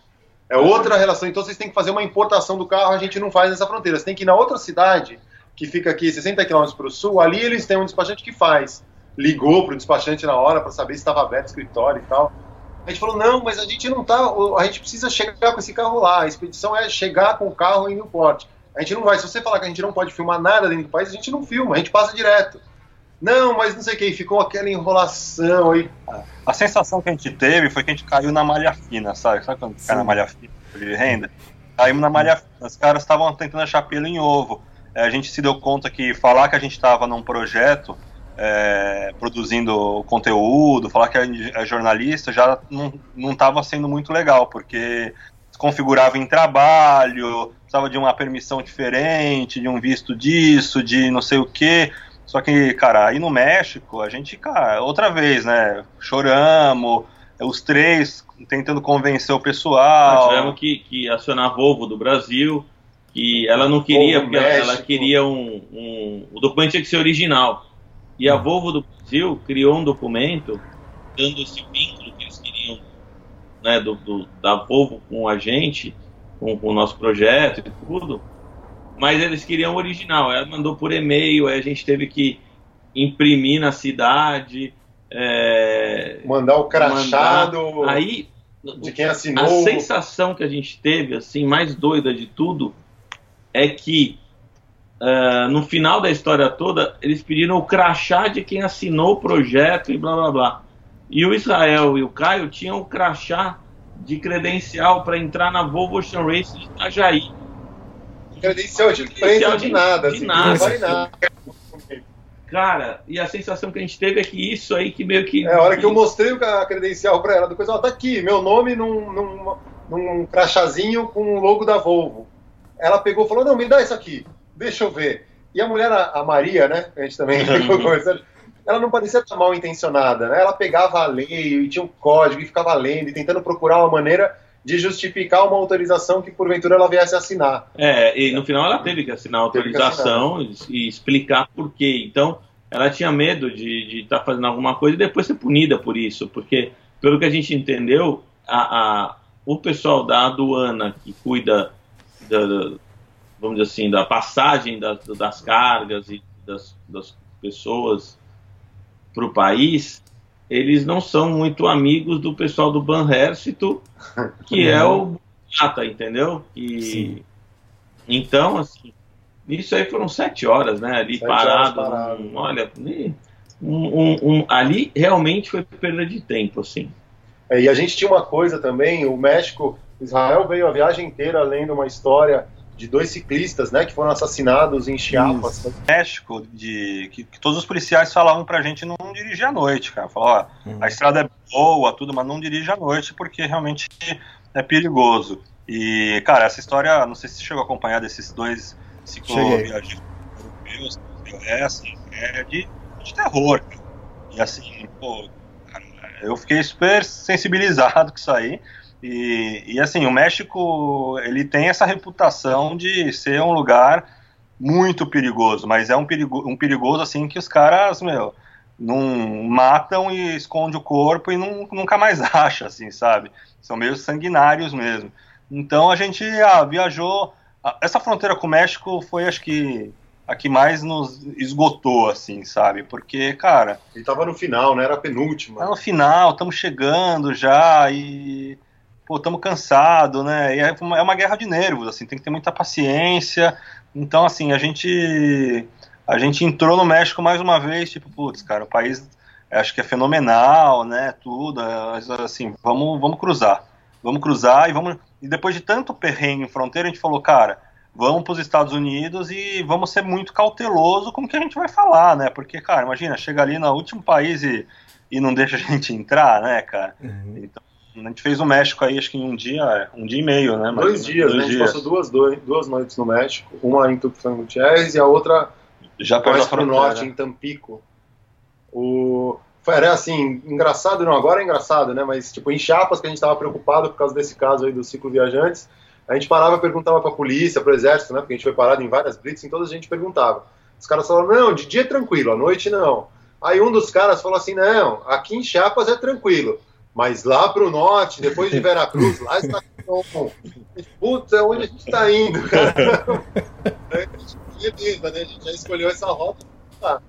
É outra relação. Então vocês têm que fazer uma importação do carro, a gente não faz nessa fronteira. Você tem que ir na outra cidade que fica aqui 60 km para o sul, ali eles têm um despachante que faz. Ligou para o despachante na hora para saber se estava aberto o escritório e tal. A gente falou, não, mas a gente não tá. A gente precisa chegar com esse carro lá. A expedição é chegar com o carro em Newport. A gente não vai. Se você falar que a gente não pode filmar nada dentro do país, a gente não filma, a gente passa direto. Não, mas não sei o que, ficou aquela enrolação aí.
A sensação que a gente teve foi que a gente caiu na malha fina, sabe? Sabe quando cai na malha fina de renda? Caímos na malha fina. Os caras estavam tentando achar pelo em ovo. É, a gente se deu conta que falar que a gente estava num projeto é, produzindo conteúdo, falar que é jornalista já não estava sendo muito legal, porque se configurava em trabalho, precisava de uma permissão diferente, de um visto disso, de não sei o quê. Só que, cara, aí no México, a gente, cara, outra vez, né? Choramos, os três tentando convencer o pessoal.
Nós tivemos que, que acionar a Volvo do Brasil, que ela não queria, porque ela, queria um, um, O documento tinha que ser original. E a hum. Volvo do Brasil criou um documento dando esse vínculo que eles queriam, né, do, do da Volvo com a gente, com, com, o nosso projeto e tudo, mas eles queriam o original. Ela mandou por e-mail, aí a gente teve que imprimir na cidade. É,
mandar o crachado.
Mandar. Aí
de quem assinou.
A sensação que a gente teve, assim, mais doida de tudo, é que uh, no final da história toda eles pediram o crachá de quem assinou o projeto e blá blá blá. E o Israel e o Caio tinham o crachá de credencial para entrar na Volvo Ocean Race de Itajaí.
Credencial de credencial de, de nada,
de assim, nada. Não vale nada. Cara, e a sensação que a gente teve é que isso aí que meio que.
É, a hora que eu mostrei a credencial para ela, depois ela tá aqui, meu nome num, num, num crachazinho com o logo da Volvo ela pegou e falou: Não, me dá isso aqui, deixa eu ver. E a mulher, a Maria, né? A gente também ficou conversando. ela não parecia estar mal intencionada, né? Ela pegava a lei e tinha um código e ficava lendo e tentando procurar uma maneira de justificar uma autorização que porventura ela viesse assinar.
É, e no final ela teve que assinar a autorização assinar. e explicar por quê. Então, ela tinha medo de estar tá fazendo alguma coisa e depois ser punida por isso, porque, pelo que a gente entendeu, a, a o pessoal da aduana que cuida, da, vamos dizer assim, da passagem das, das cargas e das, das pessoas para o país, eles não são muito amigos do pessoal do Banrército, que é o Bata, entendeu? E, Sim. Então, assim, isso aí foram sete horas, né? Ali sete parado. parado. Um, olha, um, um, ali realmente foi perda de tempo, assim.
É, e a gente tinha uma coisa também, o México, Israel veio a viagem inteira lendo uma história de dois ciclistas, né, que foram assassinados em Chiapas.
Isso. México, de que, que, todos os policiais falavam pra gente não dirigir à noite, cara. Falaram, ó, hum. a estrada é boa, tudo, mas não dirige à noite porque realmente é perigoso. E, cara, essa história, não sei se você chegou a acompanhar desses dois cicloviajantes europeus, é assim, é de, de terror, cara. E assim, pô, cara, eu fiquei super sensibilizado com isso aí. E, e assim, o México ele tem essa reputação de ser um lugar muito perigoso, mas é um, perigo, um perigoso assim que os caras, meu, não matam e esconde o corpo e não, nunca mais acha, assim, sabe? São meio sanguinários mesmo. Então a gente ah, viajou. Essa fronteira com o México foi, acho que, a que mais nos esgotou, assim, sabe? Porque, cara.
E tava no final, né? Era a penúltima.
Tá no final, estamos chegando já e pô, estamos cansados, né? E é uma, é uma guerra de nervos, assim, tem que ter muita paciência. Então, assim, a gente a gente entrou no México mais uma vez, tipo, putz, cara, o país acho que é fenomenal, né? Tudo, assim, vamos, vamos cruzar. Vamos cruzar e vamos. E depois de tanto perrengue em fronteira, a gente falou, cara, vamos para os Estados Unidos e vamos ser muito cauteloso com o que a gente vai falar, né? Porque, cara, imagina, chega ali no último país e, e não deixa a gente entrar, né, cara? Uhum. Então, a gente fez o México aí, acho que em um dia, um dia e meio, né?
Dois dias, dois né? A gente passou duas, dois, duas noites no México, uma em Tuxpan Gutiérrez e a outra já mais pro norte, em Tampico. O... Era assim, engraçado, não, agora é engraçado, né? Mas tipo, em Chiapas, que a gente estava preocupado por causa desse caso aí do ciclo viajantes, a gente parava e perguntava para a polícia, para o exército, né? Porque a gente foi parado em várias blitz, em todas a gente perguntava. Os caras falaram, não, de dia é tranquilo, à noite não. Aí um dos caras falou assim, não, aqui em Chiapas é tranquilo. Mas lá para o norte, depois de Veracruz, lá está. Putz, é onde a gente está indo, cara. Beleza, né? A gente já escolheu essa rota. Tá.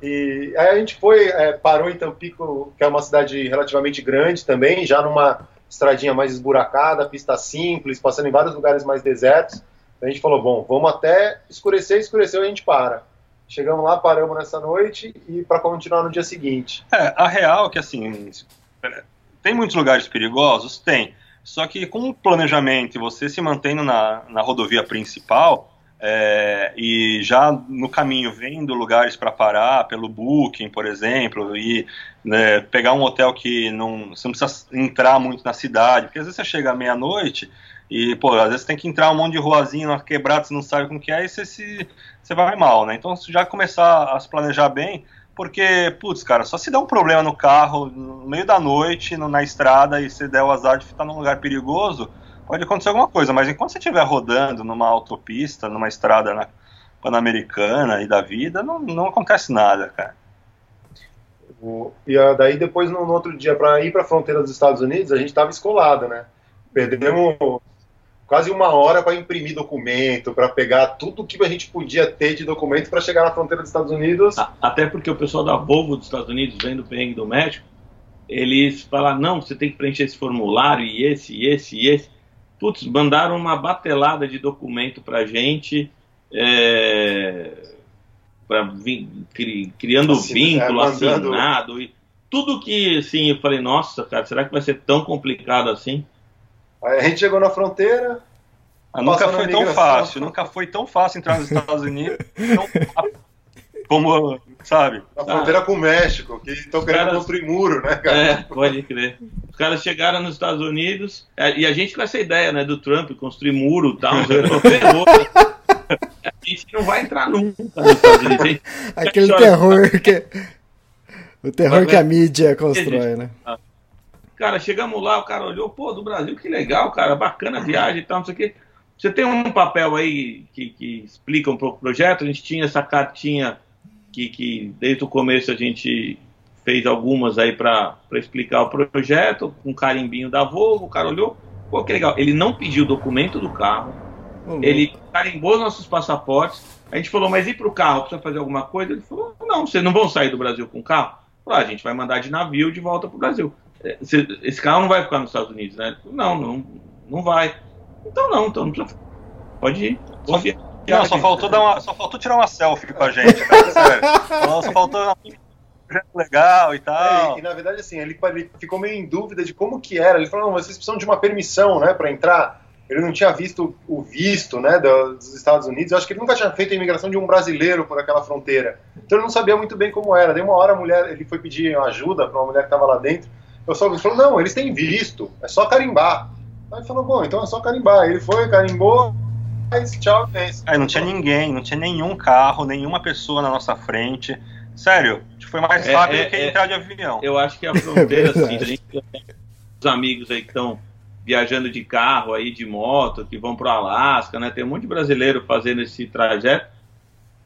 E aí a gente foi, é, parou em Tampico, que é uma cidade relativamente grande também, já numa estradinha mais esburacada, pista simples, passando em vários lugares mais desertos. A gente falou, bom, vamos até escurecer, escureceu e a gente para. Chegamos lá, paramos nessa noite e para continuar no dia seguinte.
É, a real é que assim, tem muitos lugares perigosos? Tem. Só que com o planejamento, você se mantendo na, na rodovia principal é, e já no caminho vendo lugares para parar, pelo Booking, por exemplo, e né, pegar um hotel que não, você não precisa entrar muito na cidade, porque às vezes você chega à meia-noite e, pô, às vezes tem que entrar um monte de ruazinha, quebrada, você não sabe como que é, e você, se, você vai mal, né? Então, se já começar a se planejar bem, porque, putz, cara, só se der um problema no carro no meio da noite, no, na estrada, e você der o azar de estar num lugar perigoso, pode acontecer alguma coisa. Mas enquanto você estiver rodando numa autopista, numa estrada na Pan-Americana e da vida, não, não acontece nada, cara.
E a, daí depois, no, no, outro dia, para ir para a fronteira dos Estados Unidos, a gente estava escolado, né? Perdemos quase uma hora para imprimir documento, para pegar tudo que a gente podia ter de documento para chegar na fronteira dos Estados Unidos.
Até porque o pessoal da Volvo dos Estados Unidos, vendo o perrengue do México, eles falaram, não, você tem que preencher esse formulário, e esse, e esse, e esse. Putz, mandaram uma batelada de documento para a gente, é, pra, cri, criando assim, vínculo, é, mandando... assinado, e tudo que, assim, eu falei, nossa, cara, será que vai ser tão complicado assim?
Aí a gente chegou na fronteira.
Ah, nunca foi tão fácil, nunca foi tão fácil entrar nos Estados Unidos como, sabe?
Na fronteira ah. com o México, que estão querendo caras... construir muro, né, cara?
É, pode crer. Os caras chegaram nos Estados Unidos, é, e a gente com essa ideia, né, do Trump construir muro e tal, terror. a gente não vai entrar nunca nos Estados
Unidos. Aquele terror que O terror que a mídia constrói, né?
Cara, chegamos lá, o cara olhou, pô, do Brasil, que legal, cara, bacana a viagem e tal, não sei o quê. Você tem um papel aí que, que explica um pouco o projeto? A gente tinha essa cartinha que, que desde o começo a gente fez algumas aí para explicar o projeto, com um carimbinho da Volvo, o cara olhou, pô, que legal. Ele não pediu o documento do carro, uhum. ele carimbou nossos passaportes, a gente falou, mas e para o carro, precisa fazer alguma coisa? Ele falou, não, vocês não vão sair do Brasil com o carro? Falou, ah, a gente vai mandar de navio de volta para o Brasil. É, esse carro não vai ficar nos Estados Unidos, né? Não, não, não vai. Então não, então não precisa. Pode ir.
Só, não, só faltou, dar uma, só faltou tirar uma selfie com a gente, cara, sério. Só faltou uma legal e tal.
É, e na verdade, assim, ele, ele, ficou meio em dúvida de como que era. Ele falou, não, vocês precisam de uma permissão, né, para entrar. Ele não tinha visto o visto, né, dos Estados Unidos. Eu acho que ele nunca tinha feito a imigração de um brasileiro por aquela fronteira. Então ele não sabia muito bem como era. Daí uma hora a mulher, ele foi pedir ajuda para uma mulher que estava lá dentro. Eu só falou, não, eles têm visto, é só carimbar. Aí ele falou, bom, então é só carimbar. Ele foi, carimbou, mas tchau, fez.
Aí não tinha ninguém, não tinha nenhum carro, nenhuma pessoa na nossa frente. Sério, foi mais é, rápido é, é, que entrar de avião.
Eu acho que a fronteira, assim, a gente tem os amigos aí que estão viajando de carro aí, de moto, que vão para o Alasca, né? Tem um monte de brasileiro fazendo esse trajeto.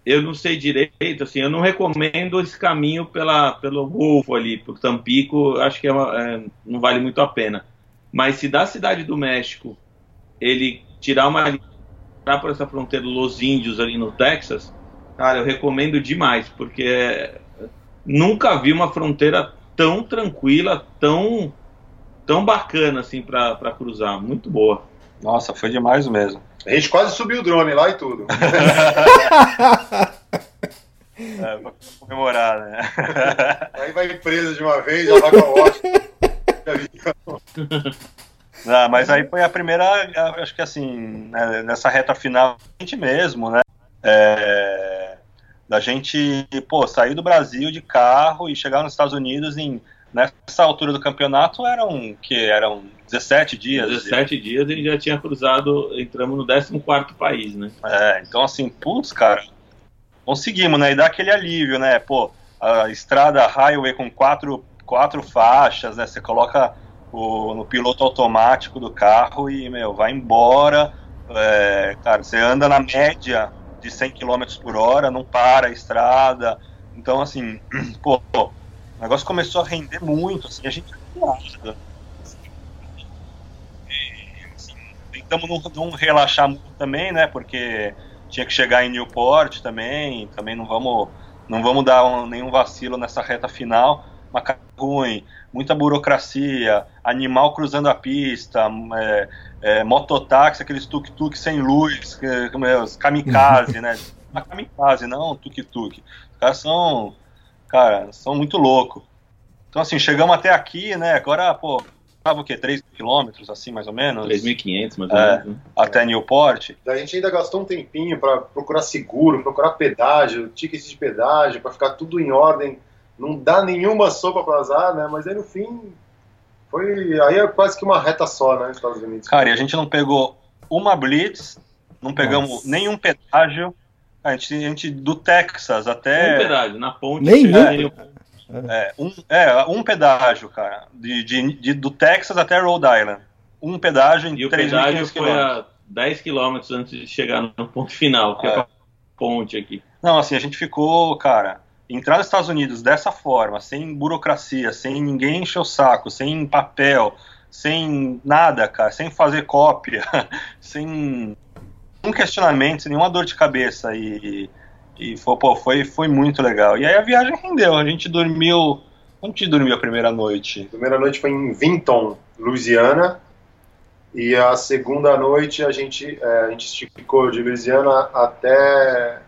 Eu não sei direito, assim, eu não recomendo esse caminho pela, pelo Golfo ali, por Tampico, acho que é uma, é, não vale muito a pena. Mas se da cidade do México ele tirar uma por essa fronteira Los Índios ali no Texas, cara, eu recomendo demais, porque nunca vi uma fronteira tão tranquila, tão tão bacana assim para cruzar, muito boa.
Nossa, foi demais mesmo.
A gente quase subiu o drone lá e tudo.
é, pra comemorar, né?
Aí vai preso de uma vez, já vai com a
Não, mas aí foi a primeira, acho que assim, né, nessa reta final, a gente mesmo, né? É, da gente, pô, sair do Brasil de carro e chegar nos Estados Unidos em nessa altura do campeonato eram que eram 17 dias.
17 dias ele já tinha cruzado, entramos no 14 país, né?
É, então assim, putz, cara, conseguimos, né? E dá aquele alívio, né? Pô, a estrada highway com quatro, quatro faixas, né? Você coloca o, no piloto automático do carro e, meu, vai embora. É, cara, você anda na média de 100 km por hora, não para a estrada. Então, assim, pô, o negócio começou a render muito, assim, a gente assim, tentamos não, não, relaxar muito também, né, porque tinha que chegar em Newport também, também não vamos, não vamos dar um, nenhum vacilo nessa reta final, mas ruim, muita burocracia, animal cruzando a pista, é, é, mototáxi, aqueles tuk-tuk sem luz, os kamikaze, né? Uma kamikaze, não tuk-tuk. Os caras são, cara, são muito loucos. Então, assim, chegamos até aqui, né? Agora, pô, tava o quê? 3 quilômetros, assim, mais ou menos?
3.500, mais ou é, menos. Né?
Até Newport.
Daí a gente ainda gastou um tempinho para procurar seguro, procurar pedágio, ticket de pedágio, para ficar tudo em ordem. Não dá nenhuma sopa para azar, né? Mas aí no fim foi. Aí é quase que uma reta só, né, Estados Unidos.
Cara, e a gente não pegou uma blitz, não pegamos Nossa. nenhum pedágio. A gente, a gente do Texas até.
Um pedágio, na ponte.
Nenhum.
É, é, um, é, um pedágio, cara. De, de, de, do Texas até Rhode Island. Um pedágio em
E o pedágio foi a 10 quilômetros antes de chegar no ponto final, que é, é a ponte aqui.
Não, assim, a gente ficou, cara entrar nos Estados Unidos dessa forma, sem burocracia, sem ninguém encher o saco, sem papel, sem nada, cara, sem fazer cópia, sem um questionamento, sem nenhuma dor de cabeça e, e foi, pô, foi, foi muito legal. E aí a viagem rendeu, a gente dormiu. Onde a gente dormiu a primeira noite?
A primeira noite foi em Vinton, Louisiana. E a segunda noite a gente, é, a gente esticou de Louisiana até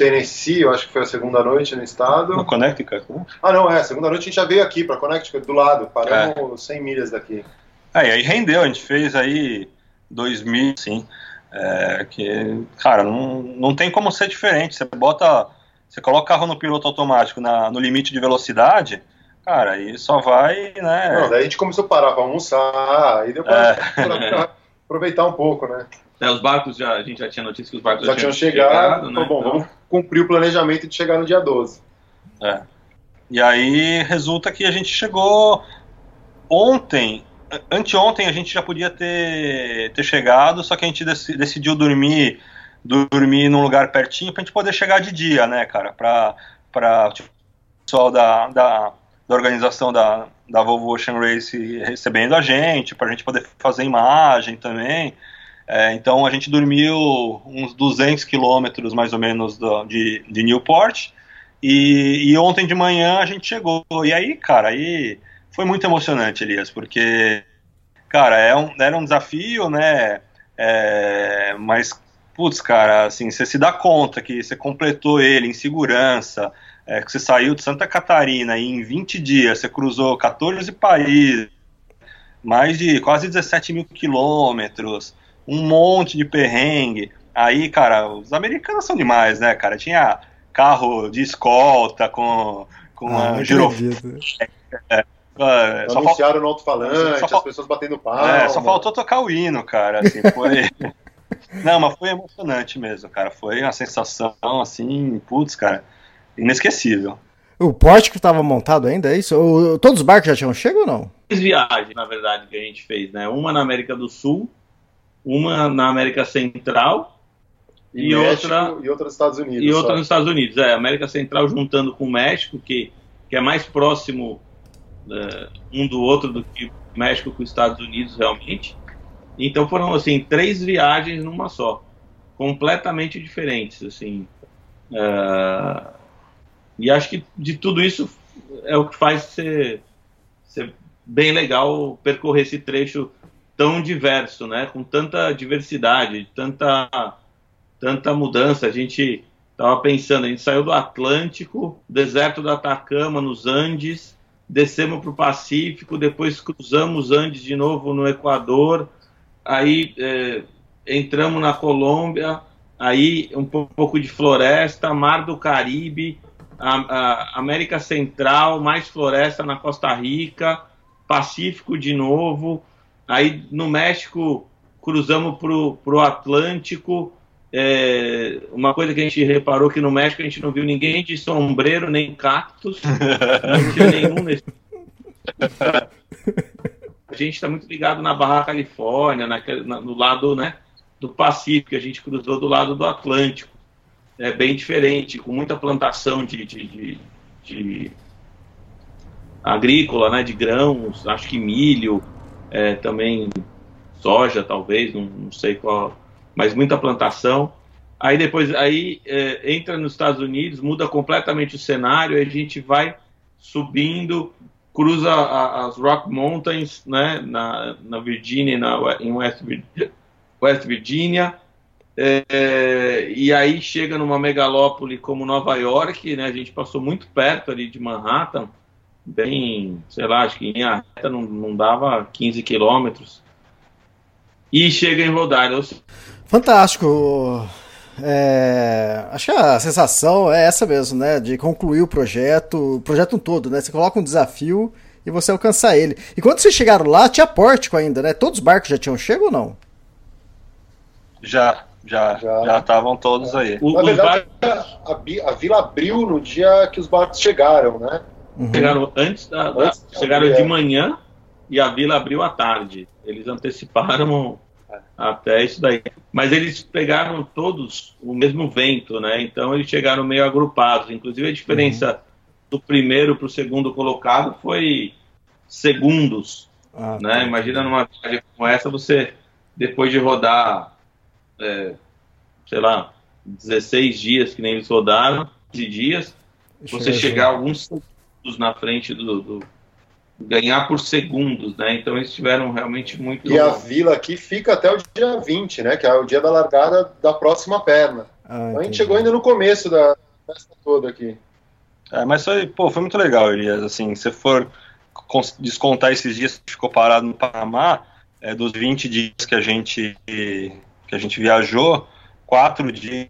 Tennessee, eu acho que foi a segunda noite no estado.
No Connecticut?
Ah, não, é. Segunda noite a gente já veio aqui para Connecticut, do lado. Paramos é. 100 milhas daqui.
É, e aí rendeu. A gente fez aí 2000, sim. É, que, cara, não, não tem como ser diferente. Você bota. Você coloca o carro no piloto automático na, no limite de velocidade, cara, aí só vai, né?
Não, daí a gente começou a parar para almoçar, aí deu pra, é. pra aproveitar um pouco, né?
É, os barcos já, a gente já tinha notícia que os barcos
já, já tinham chegado. chegado né? então, bom, então... vamos cumprir o planejamento de chegar no dia 12.
É. E aí resulta que a gente chegou ontem, anteontem a gente já podia ter, ter chegado, só que a gente dec, decidiu dormir dormir num lugar pertinho pra gente poder chegar de dia, né, cara? Pra, pra tipo, o pessoal da, da, da organização da, da Volvo Ocean Race recebendo a gente, pra gente poder fazer imagem também. É, então a gente dormiu uns 200 quilômetros mais ou menos do, de, de Newport. E, e, ontem de manhã a gente chegou. E aí, cara, aí foi muito emocionante, Elias, porque, cara, é um, era um desafio, né? É, mas putz, cara, assim, você se dá conta que você completou ele em segurança, é, que você saiu de Santa Catarina e em 20 dias você cruzou 14 países, mais de quase 17 mil quilômetros, um monte de perrengue. Aí, cara, os americanos são demais, né, cara? Tinha carro de escolta com, com ah, girofone.
É, é, Anunciaram fal... no alto-falante, as pessoas batendo palma. É,
só faltou tocar o hino, cara. Assim, foi. Não, mas foi emocionante mesmo, cara. Foi uma sensação assim, putz, cara, inesquecível.
O pórtico estava montado ainda, é isso? O, todos os barcos já tinham chego ou não?
Três viagens, na verdade, que a gente fez, né? Uma na América do Sul, uma na América Central
e, e outra e outra nos Estados Unidos.
E outra nos Estados Unidos, é. América Central juntando com o México, que, que é mais próximo um do outro do que México com os Estados Unidos, realmente. Então foram assim três viagens numa só, completamente diferentes, assim. Uh, e acho que de tudo isso é o que faz ser, ser bem legal percorrer esse trecho tão diverso, né? Com tanta diversidade, tanta tanta mudança. A gente estava pensando, a gente saiu do Atlântico, deserto do Atacama, nos Andes, descemos para o Pacífico, depois cruzamos os Andes de novo no Equador, aí é, entramos na Colômbia, aí um pouco de floresta, Mar do Caribe, a, a América Central, mais floresta na Costa Rica, Pacífico de novo, aí no México cruzamos para o Atlântico. É, uma coisa que a gente reparou que no México a gente não viu ninguém de sombreiro nem cactos, não tinha nenhum nesse. a gente está muito ligado na Barra Califórnia, naquele, na, no lado né, do Pacífico, a gente cruzou do lado do Atlântico. É bem diferente, com muita plantação de, de, de, de agrícola, né, de grãos, acho que milho, é, também soja, talvez, não, não, sei qual, mas muita plantação. Aí depois aí é, entra nos Estados Unidos, muda completamente o cenário, aí a gente vai subindo cruza a, as Rock Mountains, né, na, na Virgínia, em West, West Virginia, é, e aí chega numa megalópole como Nova York, né, a gente passou muito perto ali de Manhattan, bem, sei lá, acho que em reta não, não dava 15 quilômetros, e chega em Rhode Island.
Fantástico! É, acho que a sensação é essa mesmo, né? De concluir o projeto, o projeto todo, né? Você coloca um desafio e você alcançar ele. E quando vocês chegaram lá, tinha pórtico ainda, né? Todos os barcos já tinham chego ou não?
Já, já, já estavam todos aí.
O, Na verdade, a, a, vila abriu no dia que os barcos chegaram, né?
Uhum. Chegaram antes, da, da chegaram de manhã e a vila abriu à tarde. Eles anteciparam até isso daí. Mas eles pegaram todos o mesmo vento, né? Então eles chegaram meio agrupados. Inclusive a diferença uhum. do primeiro para o segundo colocado foi segundos. Ah, né? Tá. Imagina numa viagem como essa, você, depois de rodar, é, sei lá, 16 dias que nem eles rodaram, 15 dias, você chegar alguns segundos na frente do, do ganhar por segundos, né? Então eles tiveram realmente muito.
E a vila aqui fica até o dia 20, né? Que é o dia da largada da próxima perna. Ah, então a gente chegou ainda no começo da festa toda aqui.
É, mas foi, pô, foi muito legal, Elias. Assim, se for descontar esses dias que ficou parado no Panamá, é, dos 20 dias que a gente que a gente viajou, quatro dias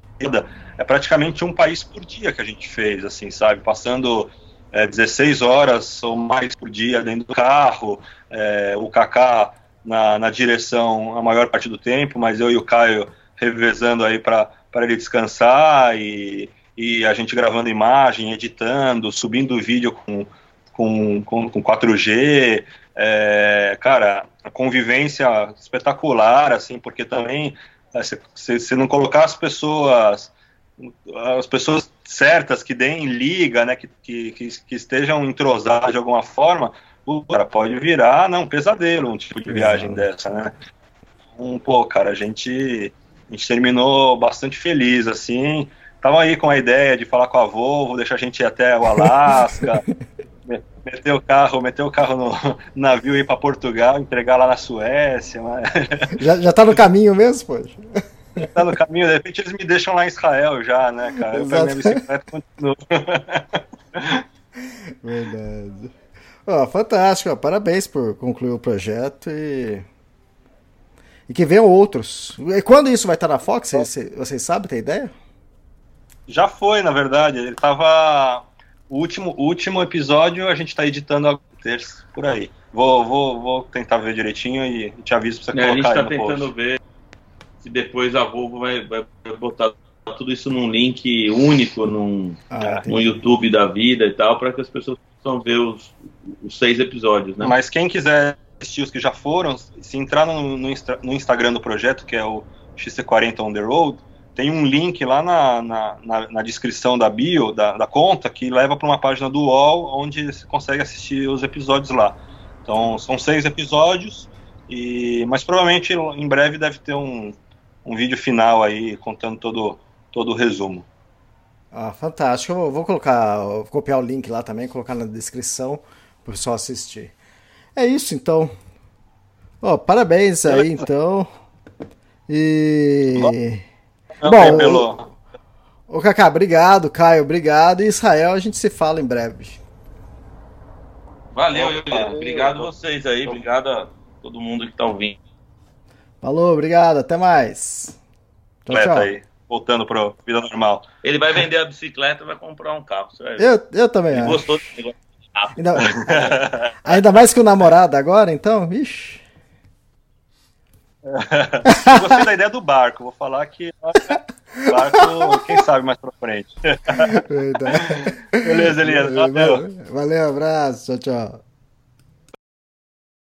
é praticamente um país por dia que a gente fez, assim, sabe? Passando é, 16 horas ou mais por dia dentro do carro, é, o Kaká na, na, direção a maior parte do tempo, mas eu e o Caio revezando aí para ele descansar e, e a gente gravando imagem, editando, subindo vídeo com, com, com, com 4G, é, cara, a convivência espetacular, assim, porque também é, se não colocar as pessoas as pessoas certas que deem liga, né, que, que, que estejam entrosadas de alguma forma, o cara pode virar, não, um pesadelo, um tipo de viagem dessa, né? Um, pô, cara, a gente, a gente terminou bastante feliz, assim, tava aí com a ideia de falar com a Volvo, deixar a gente ir até o Alasca, meter o carro, meter o carro no navio e ir para Portugal, entregar lá na Suécia. Mas...
Já, já tá no caminho mesmo, poxa?
tá no caminho, de repente eles me deixam lá em Israel já, né, cara? Eu pego minha bicicleta e continuo.
Verdade. Oh, fantástico, parabéns por concluir o projeto e. E que venham outros. E quando isso vai estar na Fox? Vocês, vocês sabem, tem ideia?
Já foi, na verdade. Ele tava. O último, o último episódio a gente tá editando a terça, por aí. Vou, vou, vou tentar ver direitinho e te aviso pra você
é,
colocar
A gente tá tentando post. ver se depois a Volvo vai, vai botar tudo isso num link único num, ah, no YouTube da vida e tal, para que as pessoas possam ver os, os, seis episódios, né?
Mas quem quiser assistir os que já foram, se entrar no, no, no Instagram do projeto, que é o XC40 On The Road, tem um link lá na, na, na, na descrição da bio, da, da conta, que leva para uma página do UOL, onde você consegue assistir os episódios lá. Então, são seis episódios, e, mas provavelmente em breve deve ter um, um vídeo final aí contando todo, todo o resumo.
Ah, fantástico. Eu vou colocar, vou copiar o link lá também, colocar na descrição para o pessoal assistir. É isso então. Oh, parabéns aí então. E. Bom, pelo... o, Kaká, obrigado, Caio, obrigado. E Israel, a gente se fala em breve.
Valeu, obrigado a vocês aí, obrigado a todo mundo que está ouvindo.
Falou, obrigado, até mais.
Tchau, tchau. aí, voltando para vida normal.
Ele vai vender a bicicleta e vai comprar um carro.
Eu, eu também
Ele acho. gostou desse negócio.
Ainda, ainda mais que o namorado agora, então, ixi.
Gostei da ideia do barco. Vou falar que barco, quem sabe mais pra frente. Beleza, Elias.
Valeu, valeu abraço. Tchau, tchau.